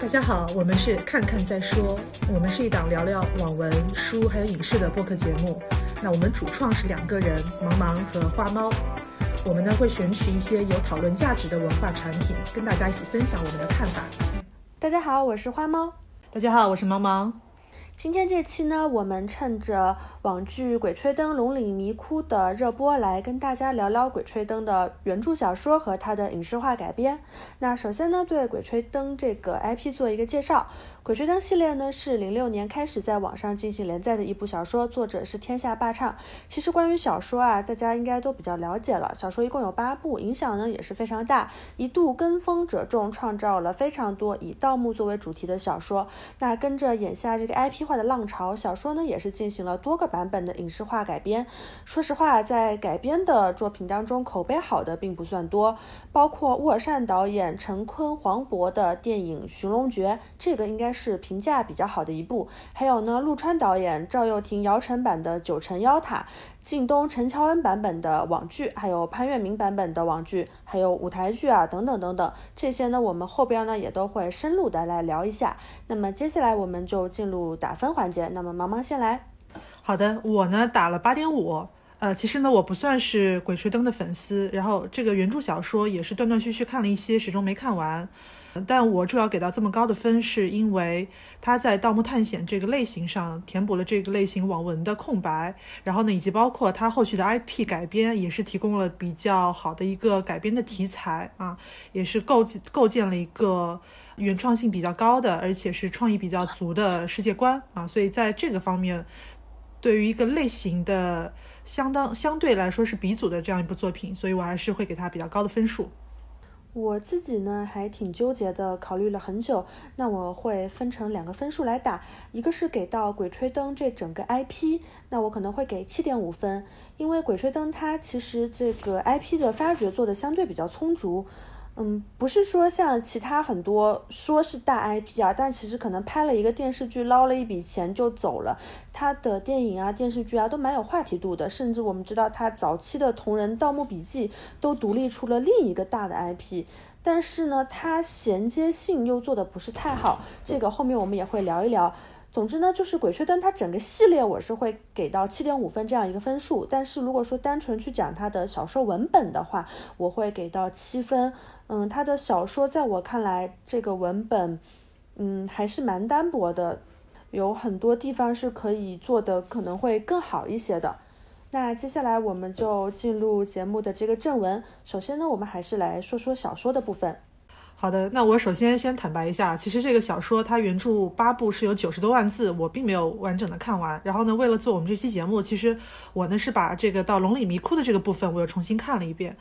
大家好，我们是看看再说，我们是一档聊聊网文、书还有影视的播客节目。那我们主创是两个人，茫茫和花猫。我们呢会选取一些有讨论价值的文化产品，跟大家一起分享我们的看法。大家好，我是花猫。大家好，我是茫茫。今天这期呢，我们趁着网剧《鬼吹灯·龙岭迷窟》的热播，来跟大家聊聊《鬼吹灯》的原著小说和它的影视化改编。那首先呢，对《鬼吹灯》这个 IP 做一个介绍。《鬼吹灯》系列呢是零六年开始在网上进行连载的一部小说，作者是天下霸唱。其实关于小说啊，大家应该都比较了解了。小说一共有八部，影响呢也是非常大，一度跟风者众，创造了非常多以盗墓作为主题的小说。那跟着眼下这个 IP 化的浪潮，小说呢也是进行了多个版本的影视化改编。说实话，在改编的作品当中，口碑好的并不算多，包括沃尔善导演陈坤、黄渤的电影《寻龙诀》，这个应该。是评价比较好的一部，还有呢，陆川导演、赵又廷、姚晨版的《九层妖塔》，靳东、陈乔恩版本的网剧，还有潘粤明版本的网剧，还有舞台剧啊，等等等等，这些呢，我们后边呢也都会深入的来聊一下。那么接下来我们就进入打分环节。那么茫茫先来。好的，我呢打了八点五。呃，其实呢，我不算是《鬼吹灯》的粉丝，然后这个原著小说也是断断续续看了一些，始终没看完。但我主要给到这么高的分，是因为它在盗墓探险这个类型上填补了这个类型网文的空白，然后呢，以及包括它后续的 IP 改编，也是提供了比较好的一个改编的题材啊，也是构构建了一个原创性比较高的，而且是创意比较足的世界观啊，所以在这个方面，对于一个类型的相当相对来说是鼻祖的这样一部作品，所以我还是会给它比较高的分数。我自己呢还挺纠结的，考虑了很久。那我会分成两个分数来打，一个是给到《鬼吹灯》这整个 IP，那我可能会给七点五分，因为《鬼吹灯》它其实这个 IP 的发掘做的相对比较充足。嗯，不是说像其他很多说是大 IP 啊，但其实可能拍了一个电视剧捞了一笔钱就走了。他的电影啊、电视剧啊都蛮有话题度的，甚至我们知道他早期的同人《盗墓笔记》都独立出了另一个大的 IP。但是呢，它衔接性又做的不是太好，这个后面我们也会聊一聊。总之呢，就是《鬼吹灯》它整个系列我是会给到七点五分这样一个分数。但是如果说单纯去讲它的小说文本的话，我会给到七分。嗯，他的小说在我看来，这个文本，嗯，还是蛮单薄的，有很多地方是可以做的，可能会更好一些的。那接下来我们就进入节目的这个正文。首先呢，我们还是来说说小说的部分。好的，那我首先先坦白一下，其实这个小说它原著八部是有九十多万字，我并没有完整的看完。然后呢，为了做我们这期节目，其实我呢是把这个到龙里迷窟的这个部分，我又重新看了一遍。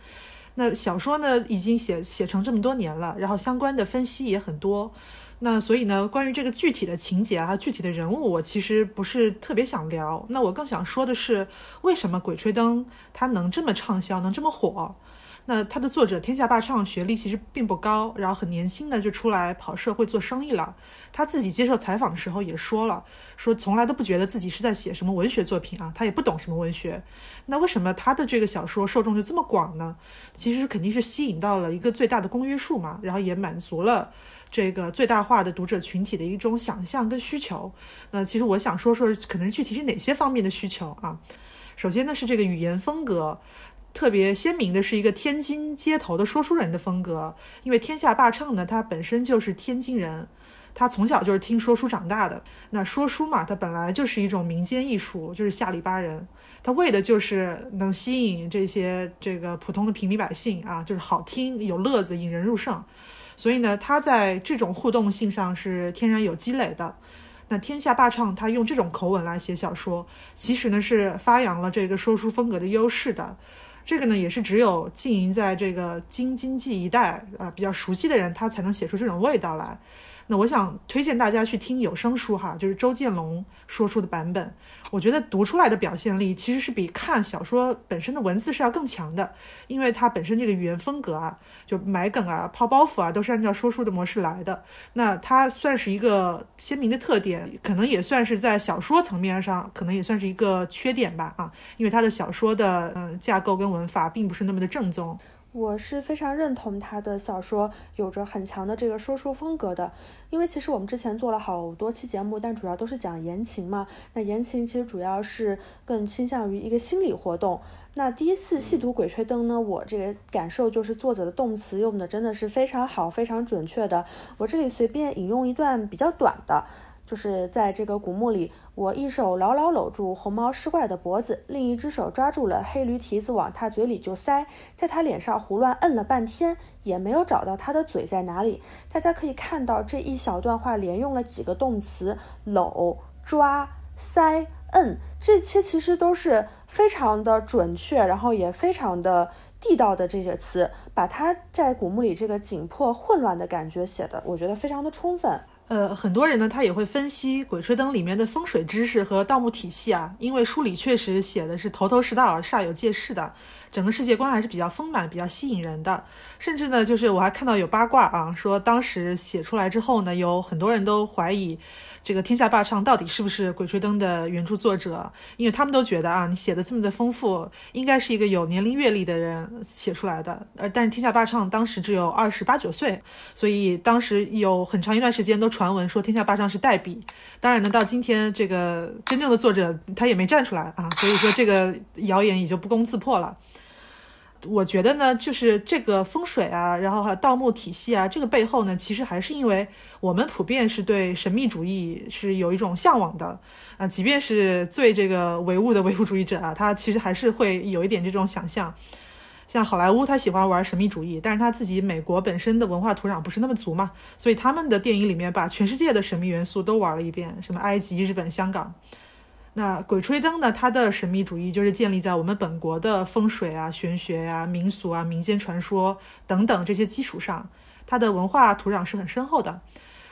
那小说呢，已经写写成这么多年了，然后相关的分析也很多。那所以呢，关于这个具体的情节啊，具体的人物，我其实不是特别想聊。那我更想说的是，为什么《鬼吹灯》它能这么畅销，能这么火？那他的作者天下霸唱学历其实并不高，然后很年轻的就出来跑社会做生意了。他自己接受采访的时候也说了，说从来都不觉得自己是在写什么文学作品啊，他也不懂什么文学。那为什么他的这个小说受众就这么广呢？其实肯定是吸引到了一个最大的公约数嘛，然后也满足了这个最大化的读者群体的一种想象跟需求。那其实我想说说，可能具体是哪些方面的需求啊？首先呢是这个语言风格。特别鲜明的是一个天津街头的说书人的风格，因为天下霸唱呢，他本身就是天津人，他从小就是听说书长大的。那说书嘛，它本来就是一种民间艺术，就是下里巴人，他为的就是能吸引这些这个普通的平民百姓啊，就是好听有乐子，引人入胜。所以呢，他在这种互动性上是天然有积累的。那天下霸唱他用这种口吻来写小说，其实呢是发扬了这个说书风格的优势的。这个呢，也是只有经营在这个京津冀一带啊比较熟悉的人，他才能写出这种味道来。那我想推荐大家去听有声书哈，就是周建龙说书的版本。我觉得读出来的表现力其实是比看小说本身的文字是要更强的，因为它本身这个语言风格啊，就埋梗啊、抛包袱啊，都是按照说书的模式来的。那它算是一个鲜明的特点，可能也算是在小说层面上，可能也算是一个缺点吧啊，因为它的小说的嗯架构跟文法并不是那么的正宗。我是非常认同他的小说有着很强的这个说书风格的，因为其实我们之前做了好多期节目，但主要都是讲言情嘛。那言情其实主要是更倾向于一个心理活动。那第一次细读《鬼吹灯》呢，我这个感受就是作者的动词用的真的是非常好，非常准确的。我这里随便引用一段比较短的。就是在这个古墓里，我一手牢牢搂住红毛尸怪的脖子，另一只手抓住了黑驴蹄子，往他嘴里就塞，在他脸上胡乱摁了半天，也没有找到他的嘴在哪里。大家可以看到这一小段话连用了几个动词：搂、抓、塞、摁，这些其实都是非常的准确，然后也非常的地道的这些词，把他在古墓里这个紧迫混乱的感觉写的，我觉得非常的充分。呃，很多人呢，他也会分析《鬼吹灯》里面的风水知识和盗墓体系啊，因为书里确实写的是头头是道、煞有介事的，整个世界观还是比较丰满、比较吸引人的。甚至呢，就是我还看到有八卦啊，说当时写出来之后呢，有很多人都怀疑。这个天下霸唱到底是不是《鬼吹灯》的原著作者？因为他们都觉得啊，你写的这么的丰富，应该是一个有年龄阅历的人写出来的。呃，但是天下霸唱当时只有二十八九岁，所以当时有很长一段时间都传闻说天下霸唱是代笔。当然呢，到今天这个真正的作者他也没站出来啊，所以说这个谣言也就不攻自破了。我觉得呢，就是这个风水啊，然后还有盗墓体系啊，这个背后呢，其实还是因为我们普遍是对神秘主义是有一种向往的啊，即便是最这个唯物的唯物主义者啊，他其实还是会有一点这种想象。像好莱坞，他喜欢玩神秘主义，但是他自己美国本身的文化土壤不是那么足嘛，所以他们的电影里面把全世界的神秘元素都玩了一遍，什么埃及、日本、香港。那《鬼吹灯》呢？它的神秘主义就是建立在我们本国的风水啊、玄学呀、民俗啊、民间传说等等这些基础上，它的文化土壤是很深厚的。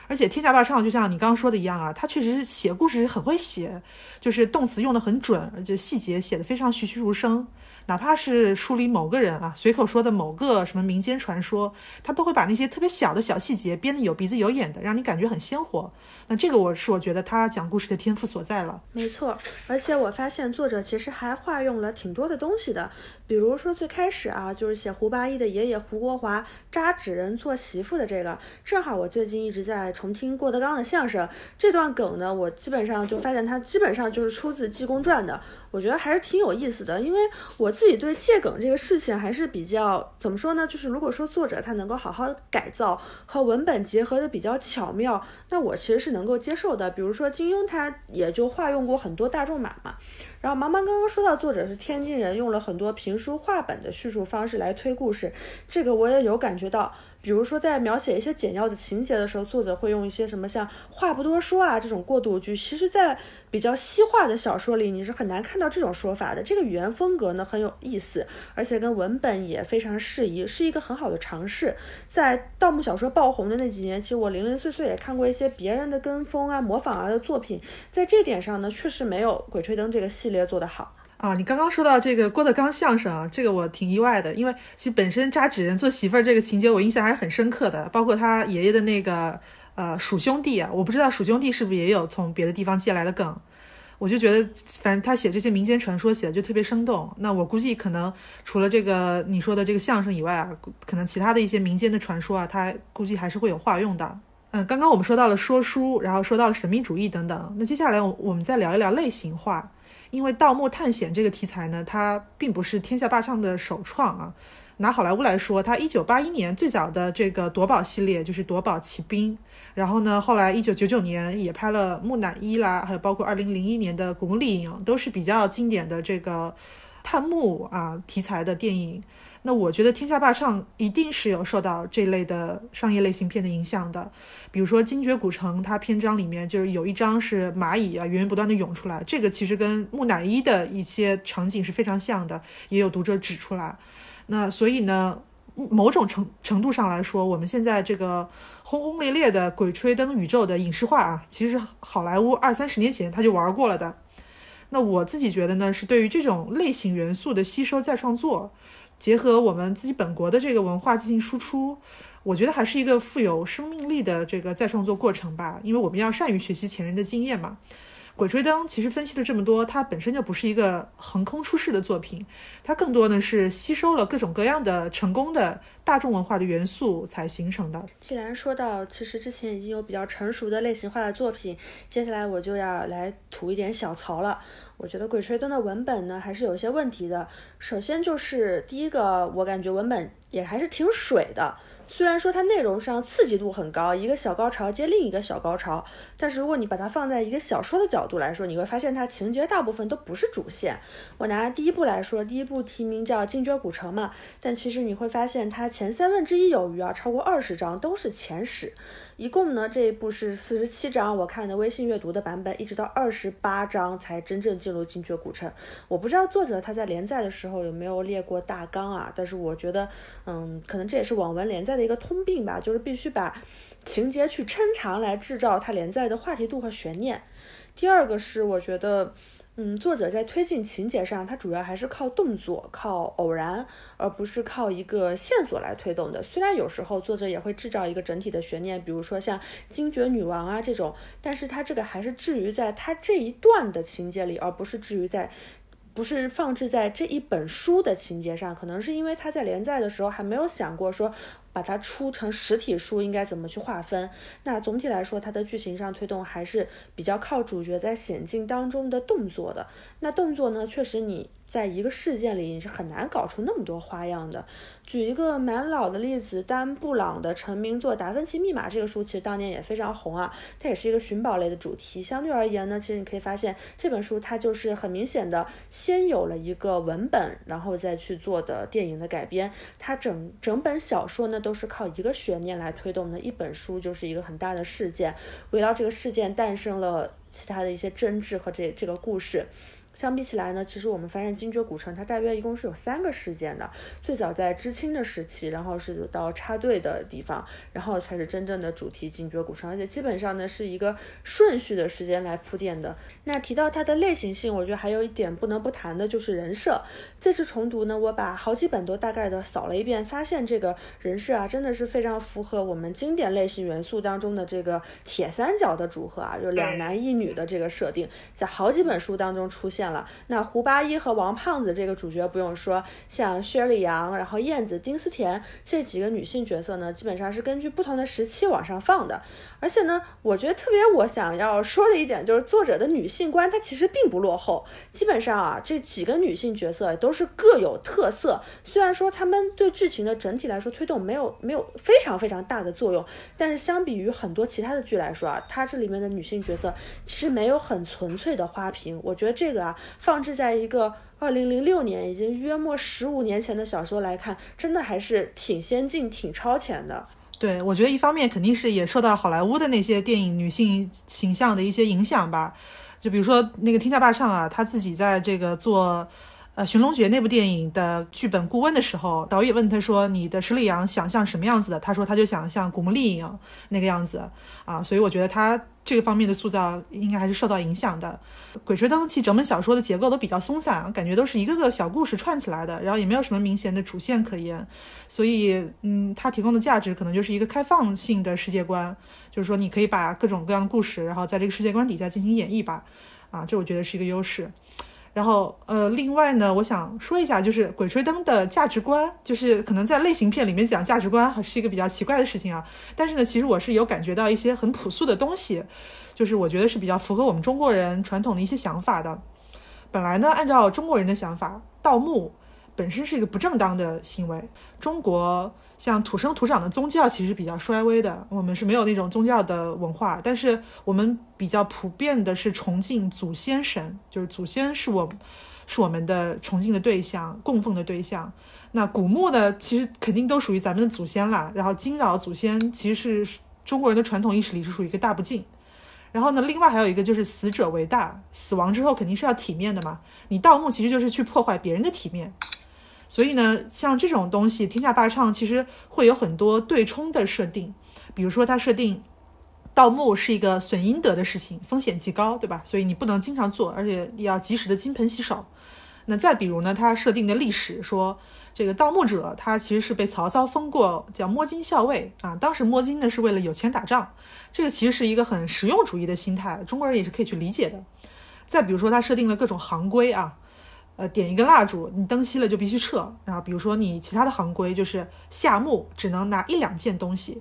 而且天下霸唱就像你刚刚说的一样啊，他确实是写故事是很会写，就是动词用的很准，而且细节写的非常栩栩如生。哪怕是书里某个人啊随口说的某个什么民间传说，他都会把那些特别小的小细节编得有鼻子有眼的，让你感觉很鲜活。那这个我是我觉得他讲故事的天赋所在了。没错，而且我发现作者其实还化用了挺多的东西的，比如说最开始啊，就是写胡八一的爷爷胡国华扎纸人做媳妇的这个，正好我最近一直在重听郭德纲的相声，这段梗呢，我基本上就发现它基本上就是出自《济公传》的。我觉得还是挺有意思的，因为我自己对借梗这个事情还是比较怎么说呢？就是如果说作者他能够好好改造和文本结合的比较巧妙，那我其实是能够接受的。比如说金庸他也就化用过很多大众马嘛。然后茫茫刚刚说到作者是天津人，用了很多评书话本的叙述方式来推故事，这个我也有感觉到。比如说，在描写一些简要的情节的时候，作者会用一些什么像“话不多说”啊这种过渡句。其实，在比较西化的小说里，你是很难看到这种说法的。这个语言风格呢很有意思，而且跟文本也非常适宜，是一个很好的尝试。在盗墓小说爆红的那几年，其实我零零碎碎也看过一些别人的跟风啊、模仿啊的作品，在这点上呢，确实没有《鬼吹灯》这个系列做得好。啊，你刚刚说到这个郭德纲相声啊，这个我挺意外的，因为其实本身扎纸人做媳妇儿这个情节我印象还是很深刻的，包括他爷爷的那个呃鼠兄弟啊，我不知道鼠兄弟是不是也有从别的地方借来的梗，我就觉得反正他写这些民间传说写的就特别生动。那我估计可能除了这个你说的这个相声以外啊，可能其他的一些民间的传说啊，他估计还是会有化用的。嗯，刚刚我们说到了说书，然后说到了神秘主义等等，那接下来我我们再聊一聊类型化。因为盗墓探险这个题材呢，它并不是天下霸唱的首创啊。拿好莱坞来说，它一九八一年最早的这个夺宝系列就是《夺宝奇兵》，然后呢，后来一九九九年也拍了《木乃伊》啦，还有包括二零零一年的《古墓丽影》，都是比较经典的这个探墓啊题材的电影。那我觉得《天下霸唱》一定是有受到这类的商业类型片的影响的，比如说《精绝古城》，它篇章里面就是有一章是蚂蚁啊源源不断的涌出来，这个其实跟木乃伊的一些场景是非常像的，也有读者指出来。那所以呢，某种程程度上来说，我们现在这个轰轰烈烈的鬼吹灯宇宙的影视化啊，其实好莱坞二三十年前他就玩过了的。那我自己觉得呢，是对于这种类型元素的吸收再创作。结合我们自己本国的这个文化进行输出，我觉得还是一个富有生命力的这个再创作过程吧。因为我们要善于学习前人的经验嘛。鬼吹灯》其实分析了这么多，它本身就不是一个横空出世的作品，它更多呢是吸收了各种各样的成功的大众文化的元素才形成的。既然说到，其实之前已经有比较成熟的类型化的作品，接下来我就要来吐一点小槽了。我觉得《鬼吹灯》的文本呢还是有一些问题的。首先就是第一个，我感觉文本也还是挺水的。虽然说它内容上刺激度很高，一个小高潮接另一个小高潮，但是如果你把它放在一个小说的角度来说，你会发现它情节大部分都不是主线。我拿第一部来说，第一部题名叫《精绝古城》嘛，但其实你会发现它前三分之一有余啊，超过二十章都是前史。一共呢，这一部是四十七章，我看的微信阅读的版本，一直到二十八章才真正进入精绝古城。我不知道作者他在连载的时候有没有列过大纲啊，但是我觉得，嗯，可能这也是网文连载的一个通病吧，就是必须把情节去抻长来制造它连载的话题度和悬念。第二个是我觉得。嗯，作者在推进情节上，他主要还是靠动作、靠偶然，而不是靠一个线索来推动的。虽然有时候作者也会制造一个整体的悬念，比如说像惊觉女王啊这种，但是他这个还是置于在他这一段的情节里，而不是置于在，不是放置在这一本书的情节上。可能是因为他在连载的时候还没有想过说。把它出成实体书应该怎么去划分？那总体来说，它的剧情上推动还是比较靠主角在险境当中的动作的。那动作呢，确实你。在一个事件里，你是很难搞出那么多花样的。举一个蛮老的例子，丹布朗的成名作《达芬奇密码》这个书，其实当年也非常红啊。它也是一个寻宝类的主题。相对而言呢，其实你可以发现这本书它就是很明显的先有了一个文本，然后再去做的电影的改编。它整整本小说呢都是靠一个悬念来推动的。一本书就是一个很大的事件，围绕这个事件诞生了其他的一些争执和这这个故事。相比起来呢，其实我们发现精绝古城它大约一共是有三个事件的。最早在知青的时期，然后是到插队的地方，然后才是真正的主题精绝古城，而且基本上呢是一个顺序的时间来铺垫的。那提到它的类型性，我觉得还有一点不能不谈的就是人设。这次重读呢，我把好几本都大概的扫了一遍，发现这个人设啊真的是非常符合我们经典类型元素当中的这个铁三角的组合啊，就两男一女的这个设定，在好几本书当中出现。了，那胡八一和王胖子这个主角不用说，像薛里阳，然后燕子、丁思甜这几个女性角色呢，基本上是根据不同的时期往上放的。而且呢，我觉得特别我想要说的一点就是，作者的女性观它其实并不落后。基本上啊，这几个女性角色都是各有特色。虽然说她们对剧情的整体来说推动没有没有非常非常大的作用，但是相比于很多其他的剧来说啊，它这里面的女性角色其实没有很纯粹的花瓶。我觉得这个啊，放置在一个二零零六年已经约莫十五年前的小说来看，真的还是挺先进、挺超前的。对，我觉得一方面肯定是也受到好莱坞的那些电影女性形象的一些影响吧，就比如说那个天下霸唱啊，他自己在这个做呃《寻龙诀》那部电影的剧本顾问的时候，导演问他说：“你的十里洋想像什么样子的？”他说：“他就想像古墓丽影那个样子啊。”所以我觉得他。这个方面的塑造应该还是受到影响的。《鬼吹灯》其实整本小说的结构都比较松散，感觉都是一个个小故事串起来的，然后也没有什么明显的主线可言。所以，嗯，它提供的价值可能就是一个开放性的世界观，就是说你可以把各种各样的故事，然后在这个世界观底下进行演绎吧。啊，这我觉得是一个优势。然后，呃，另外呢，我想说一下，就是《鬼吹灯》的价值观，就是可能在类型片里面讲价值观，还是一个比较奇怪的事情啊。但是呢，其实我是有感觉到一些很朴素的东西，就是我觉得是比较符合我们中国人传统的一些想法的。本来呢，按照中国人的想法，盗墓本身是一个不正当的行为。中国。像土生土长的宗教其实比较衰微的，我们是没有那种宗教的文化，但是我们比较普遍的是崇敬祖先神，就是祖先是我，是我们的崇敬的对象、供奉的对象。那古墓呢，其实肯定都属于咱们的祖先啦。然后惊扰祖先，其实是中国人的传统意识里是属于一个大不敬。然后呢，另外还有一个就是死者为大，死亡之后肯定是要体面的嘛。你盗墓其实就是去破坏别人的体面。所以呢，像这种东西，天下霸唱其实会有很多对冲的设定，比如说它设定盗墓是一个损阴德的事情，风险极高，对吧？所以你不能经常做，而且你要及时的金盆洗手。那再比如呢，它设定的历史说。这个盗墓者他其实是被曹操封过叫摸金校尉啊。当时摸金呢是为了有钱打仗，这个其实是一个很实用主义的心态，中国人也是可以去理解的。再比如说他设定了各种行规啊，呃，点一根蜡烛，你灯熄了就必须撤。然后比如说你其他的行规就是下墓只能拿一两件东西。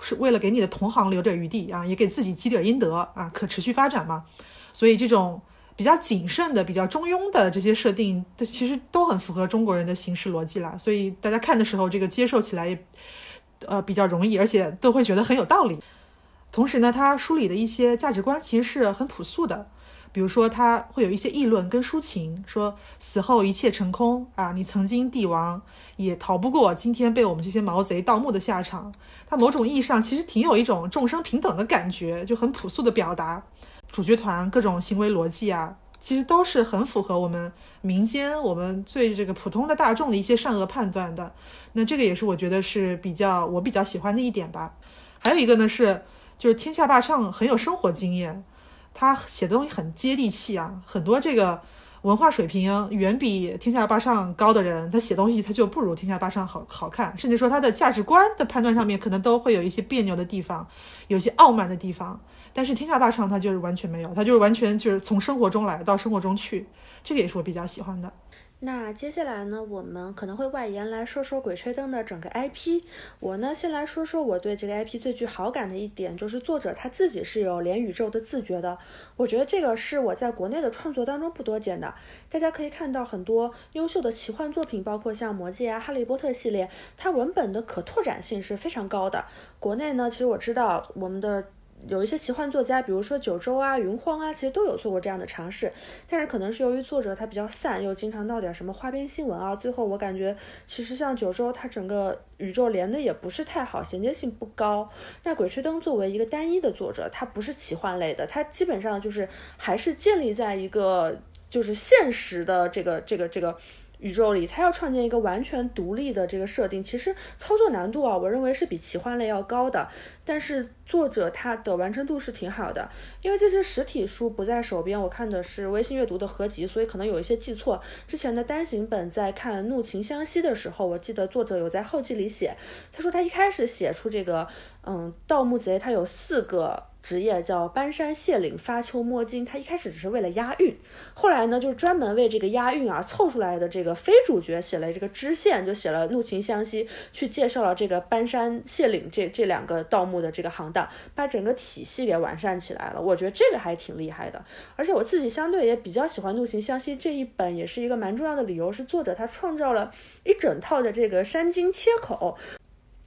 是为了给你的同行留点余地啊，也给自己积点阴德啊，可持续发展嘛。所以这种比较谨慎的、比较中庸的这些设定，它其实都很符合中国人的行事逻辑啦。所以大家看的时候，这个接受起来也呃比较容易，而且都会觉得很有道理。同时呢，他书里的一些价值观其实是很朴素的。比如说，他会有一些议论跟抒情，说死后一切成空啊，你曾经帝王也逃不过今天被我们这些毛贼盗墓的下场。他某种意义上其实挺有一种众生平等的感觉，就很朴素的表达。主角团各种行为逻辑啊，其实都是很符合我们民间我们最这个普通的大众的一些善恶判断的。那这个也是我觉得是比较我比较喜欢的一点吧。还有一个呢是，就是天下霸唱很有生活经验。他写的东西很接地气啊，很多这个文化水平远比天下八上高的人，他写东西他就不如天下八上好好看，甚至说他的价值观的判断上面可能都会有一些别扭的地方，有些傲慢的地方。但是天下霸上他就是完全没有，他就是完全就是从生活中来到生活中去，这个也是我比较喜欢的。那接下来呢，我们可能会外延来说说《鬼吹灯》的整个 IP。我呢，先来说说我对这个 IP 最具好感的一点，就是作者他自己是有连宇宙的自觉的。我觉得这个是我在国内的创作当中不多见的。大家可以看到很多优秀的奇幻作品，包括像《魔戒》啊、《哈利波特》系列，它文本的可拓展性是非常高的。国内呢，其实我知道我们的。有一些奇幻作家，比如说九州啊、云荒啊，其实都有做过这样的尝试，但是可能是由于作者他比较散，又经常闹点什么花边新闻啊，最后我感觉其实像九州，它整个宇宙连的也不是太好，衔接性不高。那鬼吹灯作为一个单一的作者，它不是奇幻类的，它基本上就是还是建立在一个就是现实的这个这个这个。宇宙里，他要创建一个完全独立的这个设定，其实操作难度啊，我认为是比奇幻类要高的。但是作者他的完成度是挺好的，因为这些实体书不在手边，我看的是微信阅读的合集，所以可能有一些记错。之前的单行本在看《怒晴湘西》的时候，我记得作者有在后记里写，他说他一开始写出这个，嗯，盗墓贼他有四个。职业叫搬山卸岭发丘摸金，他一开始只是为了押韵，后来呢，就是专门为这个押韵啊凑出来的这个非主角写了这个支线，就写了怒晴湘西，去介绍了这个搬山卸岭这这两个盗墓的这个行当，把整个体系给完善起来了。我觉得这个还挺厉害的，而且我自己相对也比较喜欢怒行湘西这一本，也是一个蛮重要的理由，是作者他创造了一整套的这个山经切口。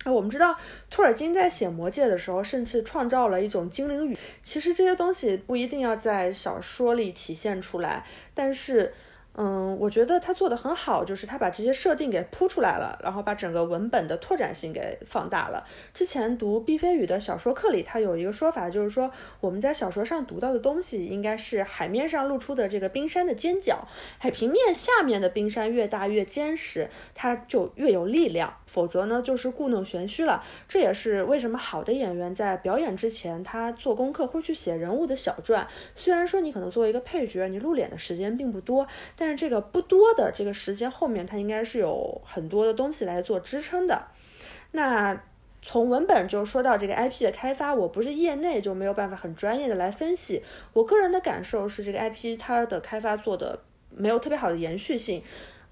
那我们知道，托尔金在写《魔戒》的时候，甚至创造了一种精灵语。其实这些东西不一定要在小说里体现出来，但是。嗯，我觉得他做的很好，就是他把这些设定给铺出来了，然后把整个文本的拓展性给放大了。之前读毕飞宇的小说课里，他有一个说法，就是说我们在小说上读到的东西，应该是海面上露出的这个冰山的尖角，海平面下面的冰山越大越坚实，它就越有力量，否则呢就是故弄玄虚了。这也是为什么好的演员在表演之前，他做功课会去写人物的小传。虽然说你可能作为一个配角，你露脸的时间并不多。但是这个不多的这个时间后面，它应该是有很多的东西来做支撑的。那从文本就说到这个 IP 的开发，我不是业内就没有办法很专业的来分析。我个人的感受是，这个 IP 它的开发做的没有特别好的延续性。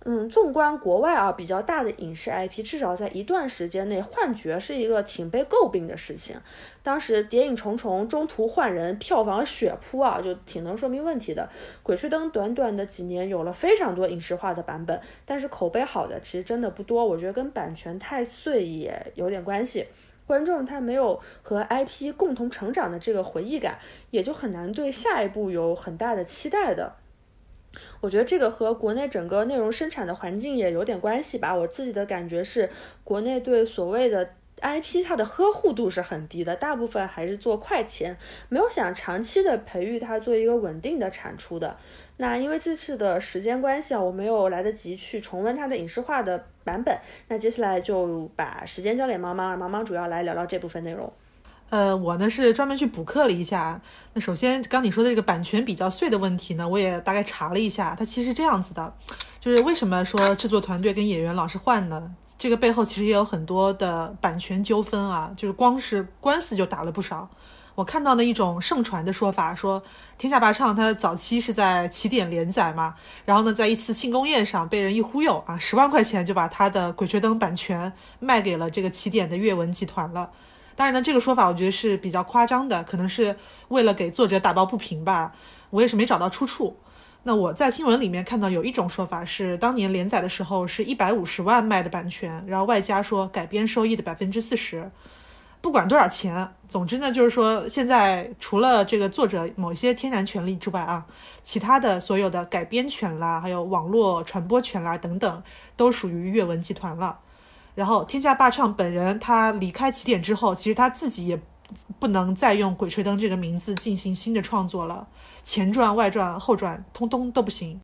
嗯，纵观国外啊，比较大的影视 IP，至少在一段时间内换角是一个挺被诟病的事情。当时《谍影重重》中途换人，票房血扑啊，就挺能说明问题的。《鬼吹灯》短短的几年有了非常多影视化的版本，但是口碑好的其实真的不多。我觉得跟版权太碎也有点关系，观众他没有和 IP 共同成长的这个回忆感，也就很难对下一步有很大的期待的。我觉得这个和国内整个内容生产的环境也有点关系吧。我自己的感觉是，国内对所谓的 IP 它的呵护度是很低的，大部分还是做快钱，没有想长期的培育它做一个稳定的产出的。那因为这次的时间关系啊，我没有来得及去重温它的影视化的版本。那接下来就把时间交给毛毛，毛毛主要来聊聊这部分内容。呃，我呢是专门去补课了一下。那首先，刚你说的这个版权比较碎的问题呢，我也大概查了一下，它其实是这样子的，就是为什么说制作团队跟演员老是换呢？这个背后其实也有很多的版权纠纷啊，就是光是官司就打了不少。我看到的一种盛传的说法，说《天下霸唱》它早期是在起点连载嘛，然后呢，在一次庆功宴上被人一忽悠啊，十万块钱就把他的《鬼吹灯》版权卖给了这个起点的阅文集团了。当然呢，这个说法我觉得是比较夸张的，可能是为了给作者打抱不平吧。我也是没找到出处。那我在新闻里面看到有一种说法是，当年连载的时候是一百五十万卖的版权，然后外加说改编收益的百分之四十。不管多少钱，总之呢，就是说现在除了这个作者某些天然权利之外啊，其他的所有的改编权啦，还有网络传播权啦等等，都属于阅文集团了。然后天下霸唱本人他离开起点之后，其实他自己也不能再用《鬼吹灯》这个名字进行新的创作了，前传、外传、后传通通都不行。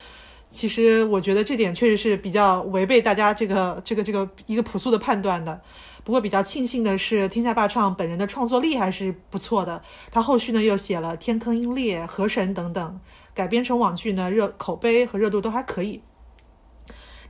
其实我觉得这点确实是比较违背大家这个这个这个一个朴素的判断的。不过比较庆幸的是，天下霸唱本人的创作力还是不错的。他后续呢又写了《天坑鹰猎》《河神》等等，改编成网剧呢，热口碑和热度都还可以。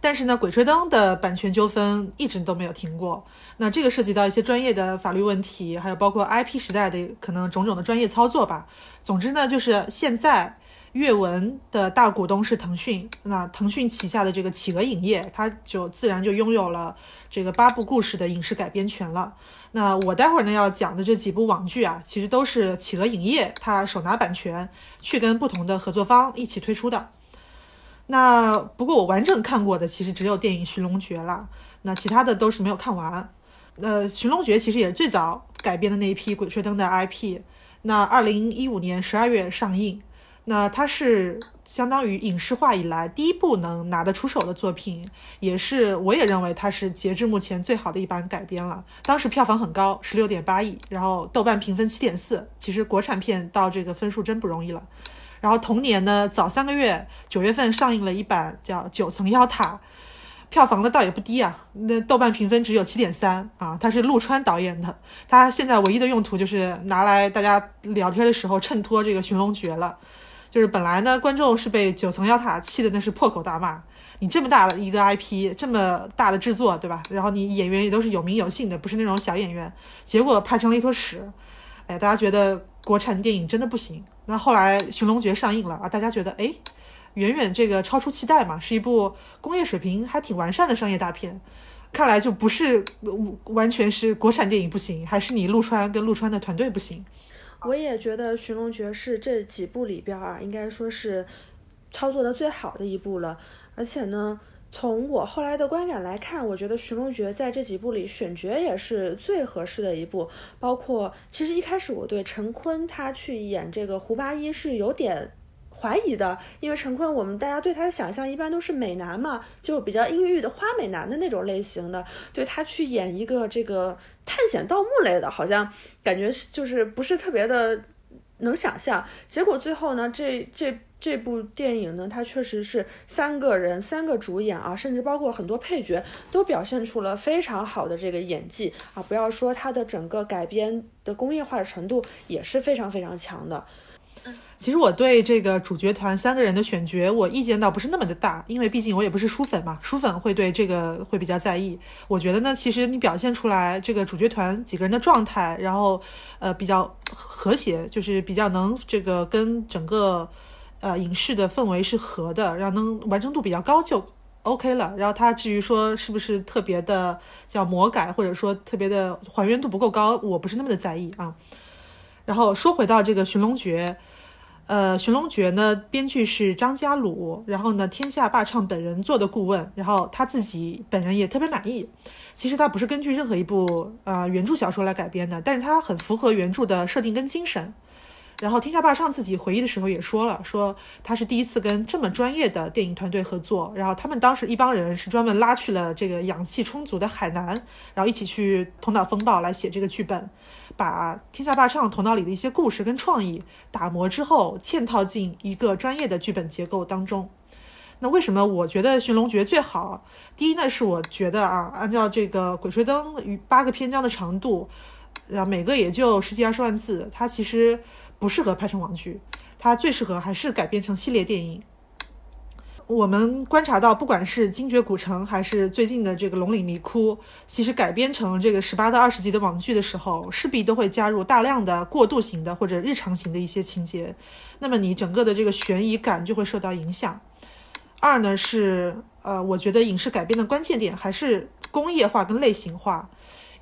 但是呢，《鬼吹灯》的版权纠纷一直都没有停过。那这个涉及到一些专业的法律问题，还有包括 IP 时代的可能种种的专业操作吧。总之呢，就是现在。阅文的大股东是腾讯，那腾讯旗下的这个企鹅影业，它就自然就拥有了这个八部故事的影视改编权了。那我待会儿呢要讲的这几部网剧啊，其实都是企鹅影业它手拿版权，去跟不同的合作方一起推出的。那不过我完整看过的其实只有电影《寻龙诀》了，那其他的都是没有看完。那，《寻龙诀》其实也是最早改编的那一批《鬼吹灯》的 IP，那二零一五年十二月上映。那它是相当于影视化以来第一部能拿得出手的作品，也是我也认为它是截至目前最好的一版改编了。当时票房很高，十六点八亿，然后豆瓣评分七点四。其实国产片到这个分数真不容易了。然后同年呢，早三个月，九月份上映了一版叫《九层妖塔》，票房呢倒也不低啊，那豆瓣评分只有七点三啊。它是陆川导演的，他现在唯一的用途就是拿来大家聊天的时候衬托这个《寻龙诀》了。就是本来呢，观众是被九层妖塔气的那是破口大骂，你这么大的一个 IP，这么大的制作，对吧？然后你演员也都是有名有姓的，不是那种小演员，结果拍成了一坨屎。哎，大家觉得国产电影真的不行。那后来《寻龙诀》上映了啊，大家觉得哎，远远这个超出期待嘛，是一部工业水平还挺完善的商业大片。看来就不是完全是国产电影不行，还是你陆川跟陆川的团队不行。我也觉得《寻龙诀》是这几部里边啊，应该说是操作的最好的一部了。而且呢，从我后来的观感来看，我觉得《寻龙诀》在这几部里选角也是最合适的一部。包括其实一开始我对陈坤他去演这个胡八一是有点。怀疑的，因为陈坤，我们大家对他的想象一般都是美男嘛，就比较阴郁的花美男的那种类型的。对他去演一个这个探险盗墓类的，好像感觉就是不是特别的能想象。结果最后呢，这这这部电影呢，它确实是三个人三个主演啊，甚至包括很多配角都表现出了非常好的这个演技啊。不要说它的整个改编的工业化的程度也是非常非常强的。其实我对这个主角团三个人的选角，我意见倒不是那么的大，因为毕竟我也不是书粉嘛，书粉会对这个会比较在意。我觉得呢，其实你表现出来这个主角团几个人的状态，然后呃比较和谐，就是比较能这个跟整个呃影视的氛围是合的，然后能完成度比较高就 OK 了。然后他至于说是不是特别的叫魔改，或者说特别的还原度不够高，我不是那么的在意啊。然后说回到这个《寻龙诀》，呃，《寻龙诀》呢，编剧是张家鲁，然后呢，天下霸唱本人做的顾问，然后他自己本人也特别满意。其实他不是根据任何一部呃原著小说来改编的，但是他很符合原著的设定跟精神。然后天下霸唱自己回忆的时候也说了，说他是第一次跟这么专业的电影团队合作，然后他们当时一帮人是专门拉去了这个氧气充足的海南，然后一起去头脑风暴来写这个剧本。把天下霸唱头脑里的一些故事跟创意打磨之后，嵌套进一个专业的剧本结构当中。那为什么我觉得《寻龙诀》最好？第一呢，是我觉得啊，按照这个《鬼吹灯》与八个篇章的长度，然后每个也就十几二十万字，它其实不适合拍成网剧，它最适合还是改编成系列电影。我们观察到，不管是《精绝古城》还是最近的这个《龙岭迷窟》，其实改编成这个十八到二十集的网剧的时候，势必都会加入大量的过渡型的或者日常型的一些情节，那么你整个的这个悬疑感就会受到影响。二呢是，呃，我觉得影视改编的关键点还是工业化跟类型化，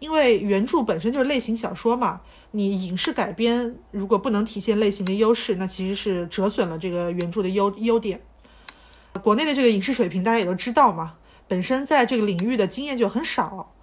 因为原著本身就是类型小说嘛，你影视改编如果不能体现类型的优势，那其实是折损了这个原著的优优点。国内的这个影视水平大家也都知道嘛，本身在这个领域的经验就很少。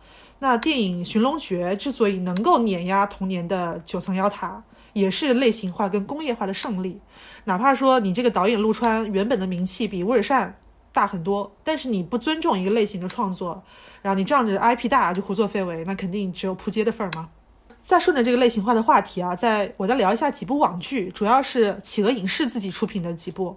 那电影《寻龙诀》之所以能够碾压童年的九层妖塔，也是类型化跟工业化的胜利。哪怕说你这个导演陆川原本的名气比威尔善大很多，但是你不尊重一个类型的创作，然后你仗着 IP 大就胡作非为，那肯定只有扑街的份儿嘛。再顺着这个类型化的话题啊，再我再聊一下几部网剧，主要是企鹅影视自己出品的几部。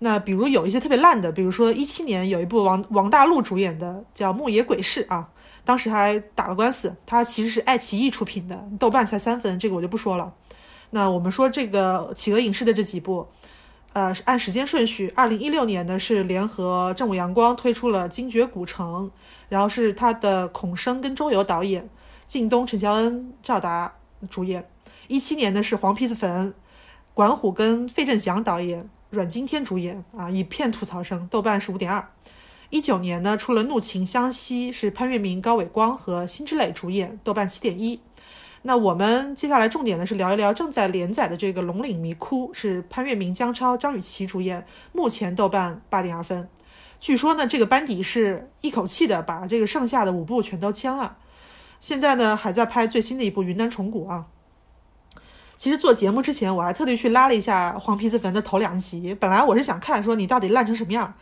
那比如有一些特别烂的，比如说一七年有一部王王大陆主演的叫《牧野鬼市》啊，当时还打了官司。它其实是爱奇艺出品的，豆瓣才三分，这个我就不说了。那我们说这个企鹅影视的这几部，呃，按时间顺序，二零一六年呢是联合正午阳光推出了《精绝古城》，然后是他的孔笙跟周游导演，靳东、陈乔恩、赵达主演。一七年呢是黄皮子坟，管虎跟费正祥导演。阮经天主演啊，一片吐槽声，豆瓣是五点二。一九年呢，出了《怒晴湘西》，是潘粤明、高伟光和辛芷蕾主演，豆瓣七点一。那我们接下来重点呢是聊一聊正在连载的这个《龙岭迷窟》，是潘粤明、姜超、张雨绮主演，目前豆瓣八点二分。据说呢，这个班底是一口气的把这个剩下的五部全都签了。现在呢，还在拍最新的一部《云南虫谷》啊。其实做节目之前，我还特地去拉了一下《黄皮子坟》的头两集。本来我是想看说你到底烂成什么样，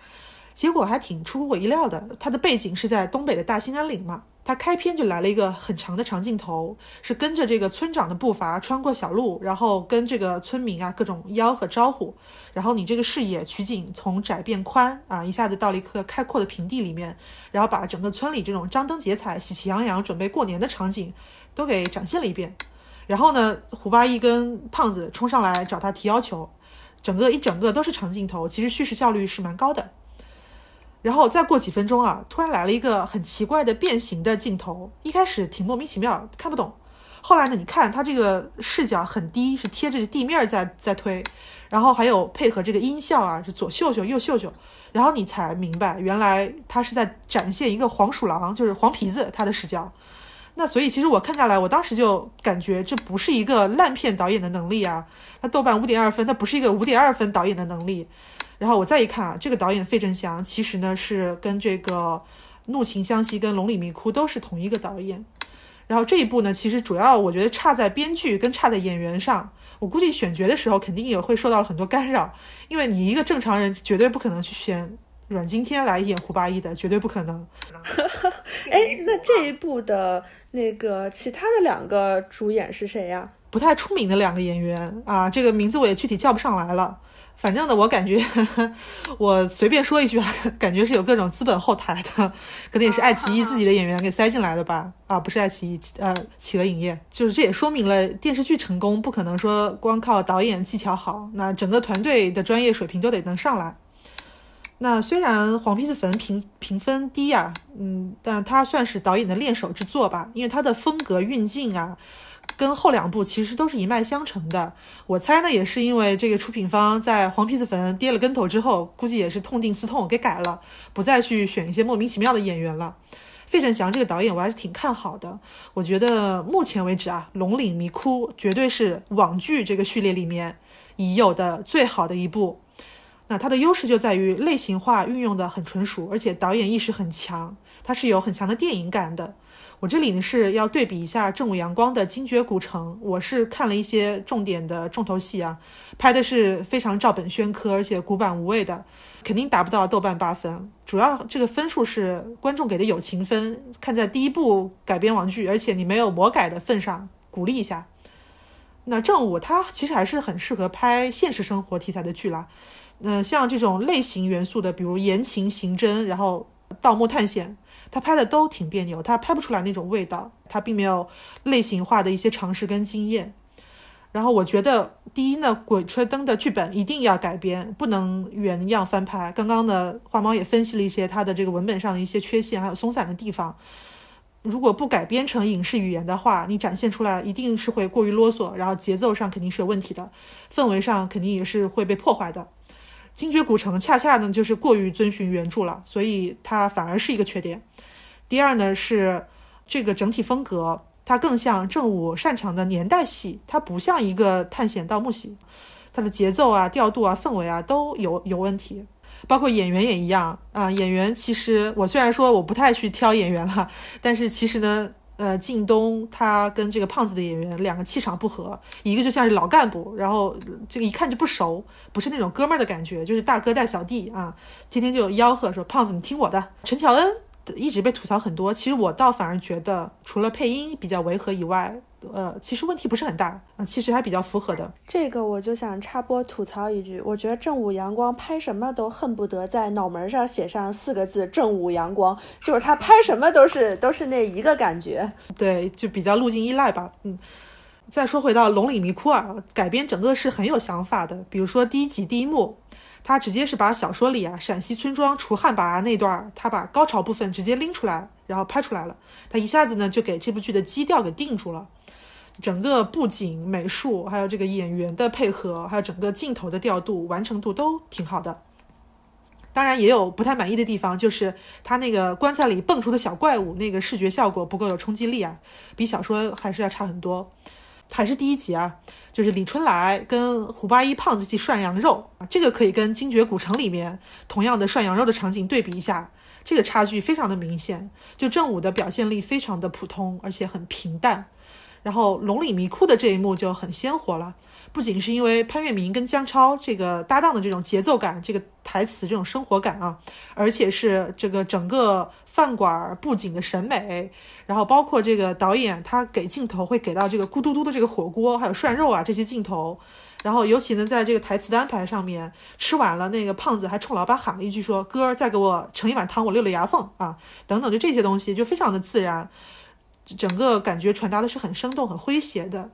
结果还挺出乎我意料的。它的背景是在东北的大兴安岭嘛，他开篇就来了一个很长的长镜头，是跟着这个村长的步伐穿过小路，然后跟这个村民啊各种吆喝招呼，然后你这个视野取景从窄变宽啊，一下子到了一个开阔的平地里面，然后把整个村里这种张灯结彩、喜气洋洋准备过年的场景都给展现了一遍。然后呢，胡八一跟胖子冲上来找他提要求，整个一整个都是长镜头，其实叙事效率是蛮高的。然后再过几分钟啊，突然来了一个很奇怪的变形的镜头，一开始挺莫名其妙，看不懂。后来呢，你看他这个视角很低，是贴着地面在在推，然后还有配合这个音效啊，是左秀秀右秀秀，然后你才明白，原来他是在展现一个黄鼠狼，就是黄皮子他的视角。那所以其实我看下来，我当时就感觉这不是一个烂片导演的能力啊。那豆瓣五点二分，它不是一个五点二分导演的能力。然后我再一看啊，这个导演费正祥其实呢是跟这个《怒晴湘西》跟《龙里迷窟》都是同一个导演。然后这一部呢，其实主要我觉得差在编剧跟差在演员上。我估计选角的时候肯定也会受到了很多干扰，因为你一个正常人绝对不可能去选阮经天来演胡八一的，绝对不可能。哎，那这一部的。那个其他的两个主演是谁呀？不太出名的两个演员啊，这个名字我也具体叫不上来了。反正呢，我感觉 我随便说一句，感觉是有各种资本后台的，可能也是爱奇艺自己的演员给塞进来的吧？啊，不是爱奇艺，呃，企鹅影业。就是这也说明了电视剧成功不可能说光靠导演技巧好，那整个团队的专业水平都得能上来。那虽然黄皮子坟评评分低呀，嗯，但它算是导演的练手之作吧，因为它的风格运镜啊，跟后两部其实都是一脉相承的。我猜呢，也是因为这个出品方在黄皮子坟跌了跟头之后，估计也是痛定思痛，给改了，不再去选一些莫名其妙的演员了。费振祥这个导演我还是挺看好的，我觉得目前为止啊，《龙岭迷窟》绝对是网剧这个序列里面已有的最好的一部。那它的优势就在于类型化运用的很纯熟，而且导演意识很强，它是有很强的电影感的。我这里呢是要对比一下正午阳光的《精绝古城》，我是看了一些重点的重头戏啊，拍的是非常照本宣科，而且古板无味的，肯定达不到豆瓣八分。主要这个分数是观众给的友情分，看在第一部改编网剧，而且你没有魔改的份上，鼓励一下。那正午它其实还是很适合拍现实生活题材的剧啦。嗯，像这种类型元素的，比如言情刑侦，然后盗墓探险，他拍的都挺别扭，他拍不出来那种味道，他并没有类型化的一些尝试跟经验。然后我觉得，第一呢，《鬼吹灯》的剧本一定要改编，不能原样翻拍。刚刚呢，花猫也分析了一些它的这个文本上的一些缺陷，还有松散的地方。如果不改编成影视语言的话，你展现出来一定是会过于啰嗦，然后节奏上肯定是有问题的，氛围上肯定也是会被破坏的。《精绝古城》恰恰呢就是过于遵循原著了，所以它反而是一个缺点。第二呢是这个整体风格。它更像正午擅长的年代戏，它不像一个探险盗墓戏，它的节奏啊、调度啊、氛围啊都有有问题，包括演员也一样啊。演员其实我虽然说我不太去挑演员了，但是其实呢，呃，靳东他跟这个胖子的演员两个气场不合，一个就像是老干部，然后这个一看就不熟，不是那种哥们儿的感觉，就是大哥带小弟啊，天天就吆喝说胖子你听我的。陈乔恩。一直被吐槽很多，其实我倒反而觉得，除了配音比较违和以外，呃，其实问题不是很大啊，其实还比较符合的。这个我就想插播吐槽一句，我觉得正午阳光拍什么都恨不得在脑门上写上四个字“正午阳光”，就是他拍什么都是都是那一个感觉。对，就比较路径依赖吧。嗯，再说回到《龙岭迷窟》啊，改编整个是很有想法的，比如说第一集第一幕。他直接是把小说里啊陕西村庄除旱魃那段，他把高潮部分直接拎出来，然后拍出来了。他一下子呢就给这部剧的基调给定住了，整个布景、美术，还有这个演员的配合，还有整个镜头的调度、完成度都挺好的。当然也有不太满意的地方，就是他那个棺材里蹦出的小怪物，那个视觉效果不够有冲击力啊，比小说还是要差很多。还是第一集啊。就是李春来跟胡八一胖子去涮羊肉啊，这个可以跟《精绝古城》里面同样的涮羊肉的场景对比一下，这个差距非常的明显。就正午的表现力非常的普通，而且很平淡。然后龙岭迷窟的这一幕就很鲜活了，不仅是因为潘粤明跟姜超这个搭档的这种节奏感，这个台词这种生活感啊，而且是这个整个。饭馆布景的审美，然后包括这个导演，他给镜头会给到这个咕嘟嘟的这个火锅，还有涮肉啊这些镜头，然后尤其呢，在这个台词的安排上面，吃完了那个胖子还冲老板喊了一句说：“哥，再给我盛一碗汤，我溜了牙缝啊，等等，就这些东西就非常的自然，整个感觉传达的是很生动、很诙谐的。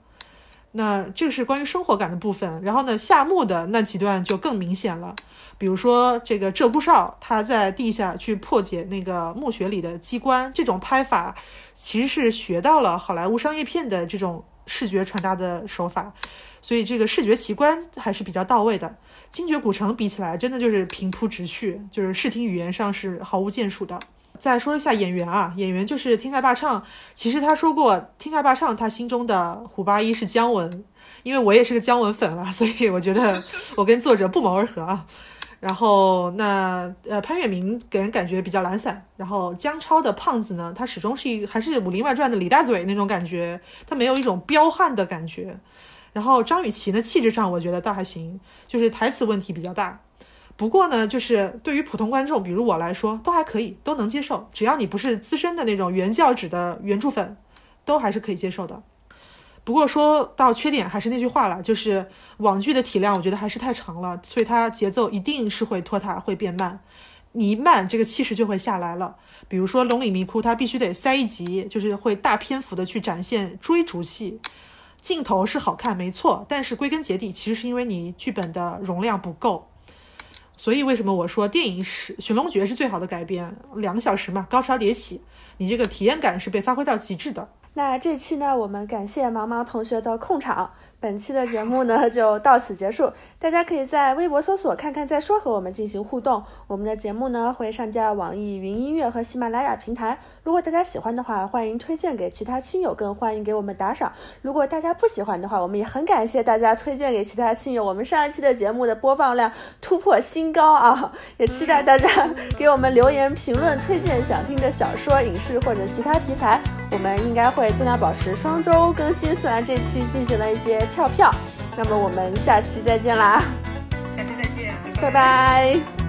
那这个是关于生活感的部分，然后呢，夏目的那几段就更明显了。比如说，这个鹧鸪哨他在地下去破解那个墓穴里的机关，这种拍法其实是学到了好莱坞商业片的这种视觉传达的手法，所以这个视觉奇观还是比较到位的。精绝古城比起来，真的就是平铺直叙，就是视听语言上是毫无建树的。再说一下演员啊，演员就是天下霸唱，其实他说过，天下霸唱他心中的虎八一是姜文，因为我也是个姜文粉了，所以我觉得我跟作者不谋而合啊。然后那呃潘粤明给人感觉比较懒散，然后姜超的胖子呢，他始终是一还是《武林外传》的李大嘴那种感觉，他没有一种彪悍的感觉。然后张雨绮呢，气质上我觉得倒还行，就是台词问题比较大。不过呢，就是对于普通观众，比如我来说，都还可以，都能接受，只要你不是资深的那种原教旨的原著粉，都还是可以接受的。不过说到缺点，还是那句话了，就是网剧的体量，我觉得还是太长了，所以它节奏一定是会拖沓，会变慢。你一慢，这个气势就会下来了。比如说《龙岭迷窟》，它必须得塞一集，就是会大篇幅的去展现追逐戏，镜头是好看没错，但是归根结底，其实是因为你剧本的容量不够。所以为什么我说电影是《寻龙诀》是最好的改编？两个小时嘛，高潮迭起，你这个体验感是被发挥到极致的。那这期呢，我们感谢茫茫同学的控场。本期的节目呢就到此结束，大家可以在微博搜索“看看再说”和我们进行互动。我们的节目呢会上架网易云音乐和喜马拉雅平台。如果大家喜欢的话，欢迎推荐给其他亲友，更欢迎给我们打赏。如果大家不喜欢的话，我们也很感谢大家推荐给其他亲友。我们上一期的节目的播放量突破新高啊！也期待大家给我们留言评论，推荐想听的小说、影视或者其他题材。我们应该会尽量保持双周更新，虽然这期进行了一些。跳票，那么我们下期再见啦！下期再见，拜拜。